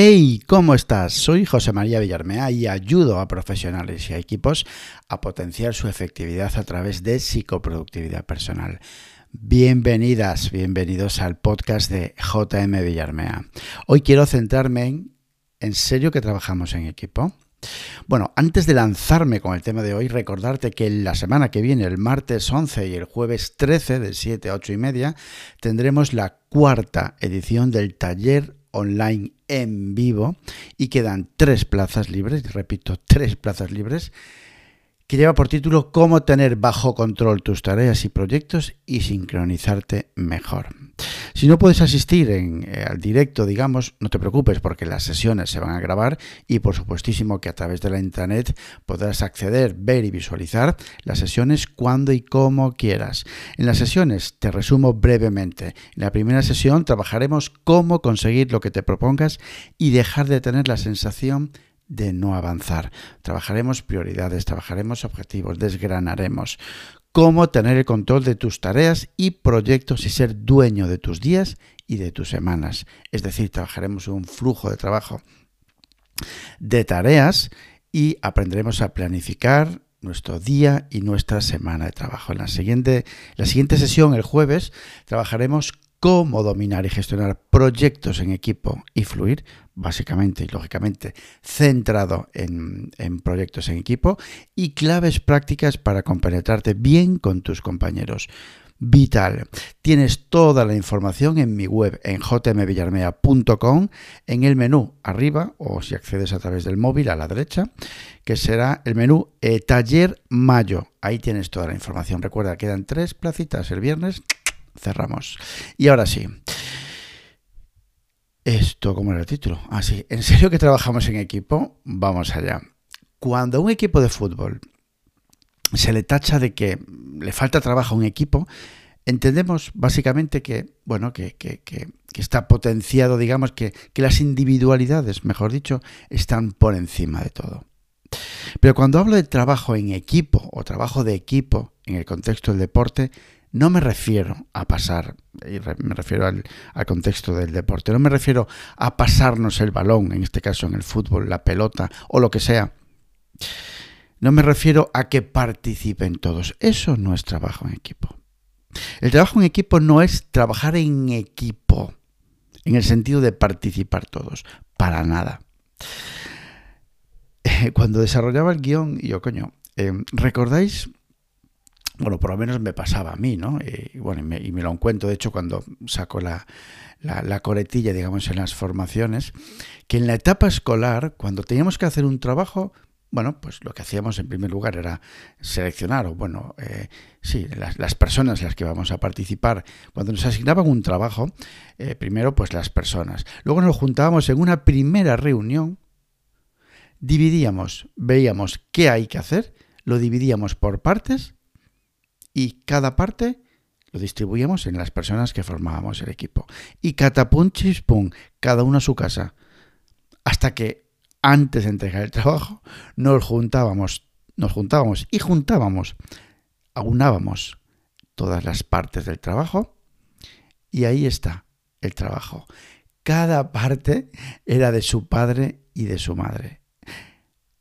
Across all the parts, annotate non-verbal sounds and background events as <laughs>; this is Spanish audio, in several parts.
Hey, ¿cómo estás? Soy José María Villarmea y ayudo a profesionales y a equipos a potenciar su efectividad a través de psicoproductividad personal. Bienvenidas, bienvenidos al podcast de JM Villarmea. Hoy quiero centrarme en ¿en serio que trabajamos en equipo? Bueno, antes de lanzarme con el tema de hoy, recordarte que la semana que viene, el martes 11 y el jueves 13, de 7 a 8 y media, tendremos la cuarta edición del taller online en vivo y quedan tres plazas libres, repito, tres plazas libres, que lleva por título Cómo tener bajo control tus tareas y proyectos y sincronizarte mejor. Si no puedes asistir eh, al directo, digamos, no te preocupes porque las sesiones se van a grabar y por supuestísimo que a través de la internet podrás acceder, ver y visualizar las sesiones cuando y como quieras. En las sesiones te resumo brevemente. En la primera sesión trabajaremos cómo conseguir lo que te propongas y dejar de tener la sensación no avanzar. Trabajaremos prioridades, trabajaremos objetivos, desgranaremos cómo tener el control de tus tareas y proyectos y ser dueño de tus días y de tus semanas. Es decir, trabajaremos un flujo de trabajo de tareas y aprenderemos a planificar nuestro día y nuestra semana de trabajo. En la siguiente, la siguiente sesión, el jueves, trabajaremos cómo dominar y gestionar proyectos en equipo y fluir, básicamente y lógicamente centrado en, proyectos en equipo, y claves prácticas para compenetrarte bien con tus compañeros. Vital. Tienes toda la información en mi web en jmvillarmea.com en el menú arriba o si accedes a través del móvil a la derecha, que será el menú eh, Taller Mayo. Ahí tienes toda la información. Recuerda, quedan tres placitas el viernes cerramos. Y ahora sí. Esto, ¿cómo era el título? Ah, sí. ¿En serio que trabajamos en equipo? Vamos allá. Cuando un equipo de fútbol se le tacha de que le falta trabajo a un equipo, entendemos básicamente que, bueno, que, está potenciado, digamos, que, que las individualidades, mejor dicho, están por encima de todo. Pero cuando hablo de trabajo en equipo o trabajo de equipo en el contexto del deporte, no me refiero a pasar, me refiero al, contexto del deporte, no me refiero a pasarnos el balón, en este caso en el fútbol, la pelota o lo que sea. No me refiero a que participen todos. Eso no es trabajo en equipo. El trabajo en equipo no es trabajar en equipo, en el sentido de participar todos, para nada. <laughs> Cuando desarrollaba el guion, yo, coño, eh, ¿recordáis bueno, por lo menos me pasaba a mí, ¿no? Y, bueno, y me, lo encuentro, de hecho, cuando saco la, la, coletilla, digamos, en las formaciones, que en la etapa escolar, cuando teníamos que hacer un trabajo, bueno, pues lo que hacíamos en primer lugar era seleccionar, o bueno, eh, sí, las, las, personas en las que vamos a participar. Cuando nos asignaban un trabajo, eh, primero pues las personas. Luego nos juntábamos en una primera reunión, dividíamos, veíamos qué hay que hacer, lo dividíamos por partes y cada parte lo distribuíamos en las personas que formábamos el equipo. Y catapum chispum, cada uno a su casa. Hasta que antes de entregar el trabajo nos juntábamos, nos juntábamos y juntábamos, aunábamos todas las partes del trabajo y ahí está el trabajo. Cada parte era de su padre y de su madre.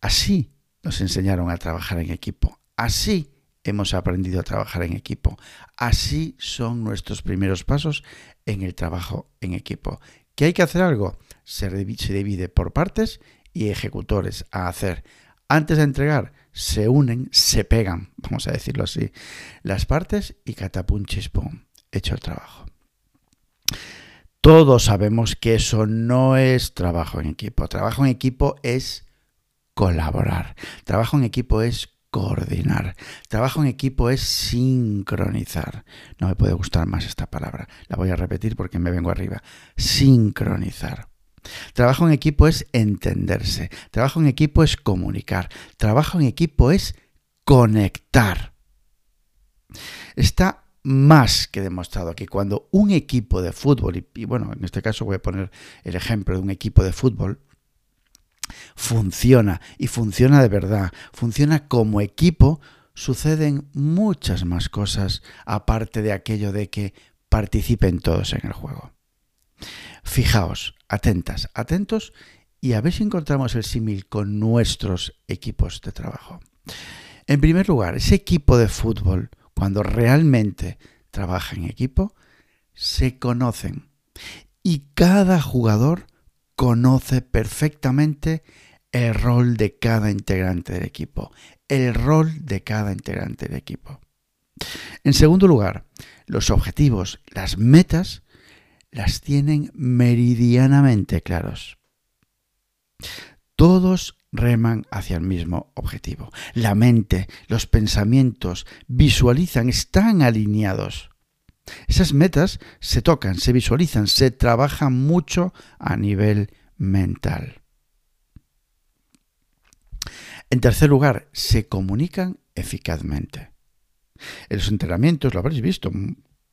Así nos enseñaron a trabajar en equipo. Así hemos aprendido a trabajar en equipo. Así son nuestros primeros pasos en el trabajo en equipo. ¿Qué hay que hacer algo? Se, divide por partes y ejecutores a hacer. Antes de entregar, se unen, se pegan, <laughs> vamos a decirlo así, las partes y catapum chispum, hecho el trabajo. Todos sabemos que eso no es trabajo en equipo. Trabajo en equipo es colaborar. Trabajo en equipo es coordinar. Trabajo en equipo es sincronizar. No me puede gustar más esta palabra. La voy a repetir porque me vengo arriba. Sincronizar. Trabajo en equipo es entenderse. Trabajo en equipo es comunicar. Trabajo en equipo es conectar. Está más que demostrado que cuando un equipo de fútbol, y, y bueno, en este caso voy a poner el ejemplo de un equipo de fútbol, funciona y funciona de verdad, funciona como equipo, suceden muchas más cosas aparte de aquello de que participen todos en el juego. Fijaos, atentas, atentos y a ver si encontramos el símil con nuestros equipos de trabajo. En primer lugar, ese equipo de fútbol, cuando realmente trabaja en equipo, se conocen y cada jugador conoce perfectamente el rol de cada integrante del equipo, el rol de cada integrante del equipo. En segundo lugar, los objetivos, las metas, las tienen meridianamente claros. Todos reman hacia el mismo objetivo. La mente, los pensamientos, visualizan, están alineados. Esas metas se tocan, se visualizan, se trabajan mucho a nivel mental. En tercer lugar, se comunican eficazmente. En los entrenamientos, lo habréis visto,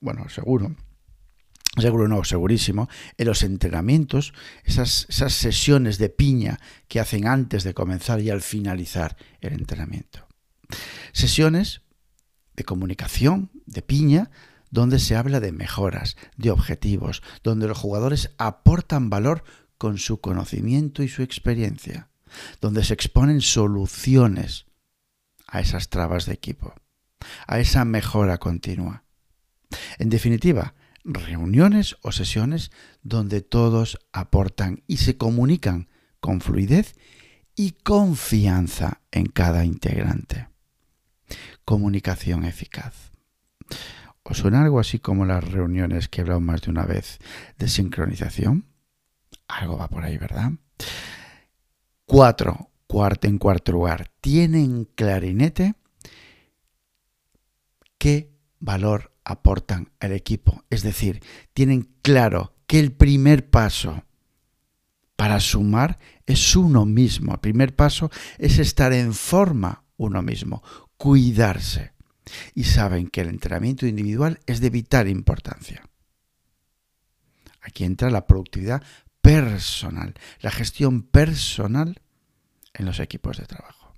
bueno, seguro, seguro no, segurísimo, en los entrenamientos, esas, esas sesiones de piña que hacen antes de comenzar y al finalizar el entrenamiento. Sesiones de comunicación, de piña, donde se habla de mejoras, de objetivos, donde los jugadores aportan valor con su conocimiento y su experiencia donde se exponen soluciones a esas trabas de equipo, a esa mejora continua. En definitiva, reuniones o sesiones donde todos aportan y se comunican con fluidez y confianza en cada integrante. Comunicación eficaz. ¿Os suena algo así como las reuniones que he hablado más de una vez de sincronización? Algo va por ahí, ¿verdad? Cuatro, cuarto en cuarto lugar, tienen clarinete qué valor aportan al equipo. Es decir, tienen claro que el primer paso para sumar es uno mismo. El primer paso es estar en forma uno mismo, cuidarse. Y saben que el entrenamiento individual es de vital importancia. Aquí entra la productividad personal, la gestión personal en los equipos de trabajo.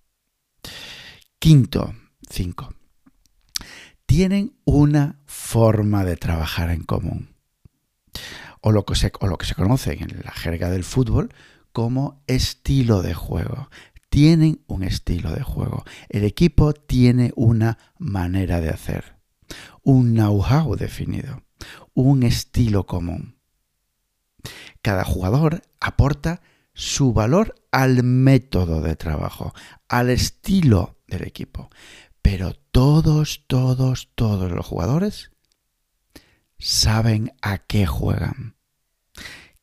Quinto, cinco. Tienen una forma de trabajar en común. O lo, que se, o lo que se conoce en la jerga del fútbol como estilo de juego. Tienen un estilo de juego. El equipo tiene una manera de hacer. Un know-how definido. Un estilo común. Cada jugador aporta su valor al método de trabajo, al estilo del equipo. Pero todos, todos, todos los jugadores saben a qué juegan.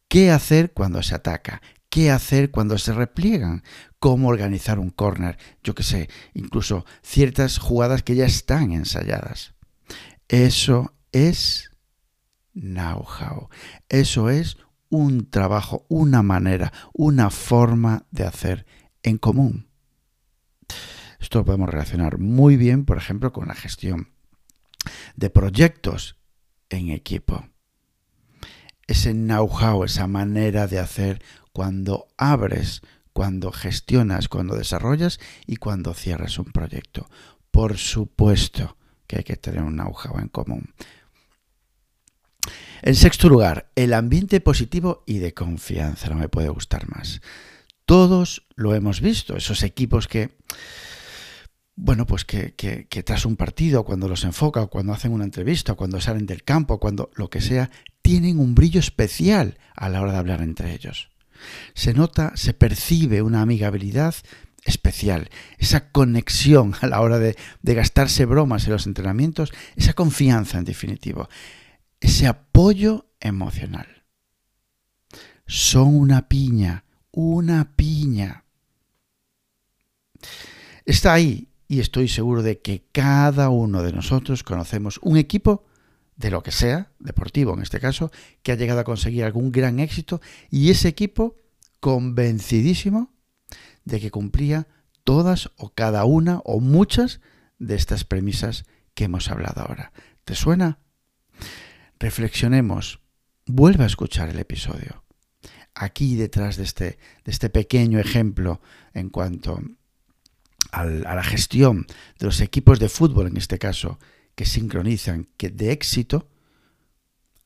¿Qué hacer cuando se ataca? ¿Qué hacer cuando se repliegan? ¿Cómo organizar un corner? Yo qué sé, incluso ciertas jugadas que ya están ensayadas. Eso es know-how. Eso es un trabajo, una manera, una forma de hacer en común. Esto lo podemos relacionar muy bien, por ejemplo, con la gestión de proyectos en equipo. Ese know-how, esa manera de hacer cuando abres, cuando gestionas, cuando desarrollas y cuando cierras un proyecto. Por supuesto que hay que tener un know-how en común. En sexto lugar, el ambiente positivo y de confianza. No me puede gustar más. Todos lo hemos visto, esos equipos que, bueno, pues que, tras un partido, cuando los enfoca, cuando hacen una entrevista, cuando salen del campo, cuando lo que sea, tienen un brillo especial a la hora de hablar entre ellos. Se nota, se percibe una amigabilidad especial, esa conexión a la hora de gastarse bromas en los entrenamientos, esa confianza en definitivo ese apoyo emocional. Son una piña, una piña. Está ahí y estoy seguro de que cada uno de nosotros conocemos un equipo de lo que sea, deportivo en este caso, que ha llegado a conseguir algún gran éxito y ese equipo convencidísimo de que cumplía todas o cada una o muchas de estas premisas que hemos hablado ahora. ¿Te suena? Reflexionemos, vuelva a escuchar el episodio. Aquí detrás de este, de este pequeño ejemplo en cuanto a la gestión de los equipos de fútbol, en este caso, que sincronizan, que de éxito,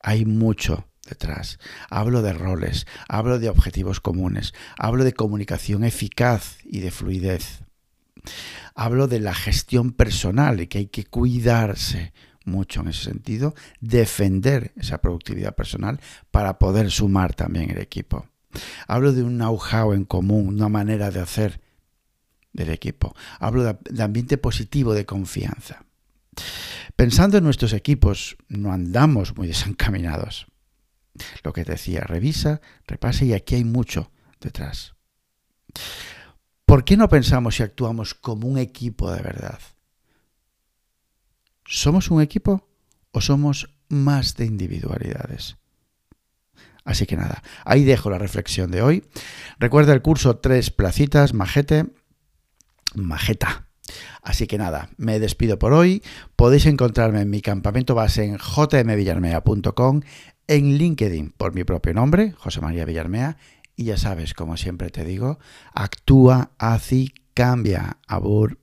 hay mucho detrás. Hablo de roles, hablo de objetivos comunes, hablo de comunicación eficaz y de fluidez. Hablo de la gestión personal y que hay que cuidarse mucho en ese sentido, defender esa productividad personal para poder sumar también el equipo. Hablo de un know-how en común, una manera de hacer del equipo. Hablo de, ambiente positivo de confianza. Pensando en nuestros equipos, no andamos muy <laughs> desencaminados. Lo que decía, revisa, repase y aquí hay mucho detrás. ¿Por qué no pensamos y actuamos como un equipo de verdad? ¿Somos un equipo o somos más de individualidades? Así que nada, ahí dejo la reflexión de hoy. Recuerda el curso Tres Placitas, Majete, Majeta. Así que nada, me despido por hoy. Podéis encontrarme en mi campamento base en jmvillarmea.com, en LinkedIn por mi propio nombre, José María Villarmea. Y ya sabes, como siempre te digo, actúa, haz y cambia. Abur.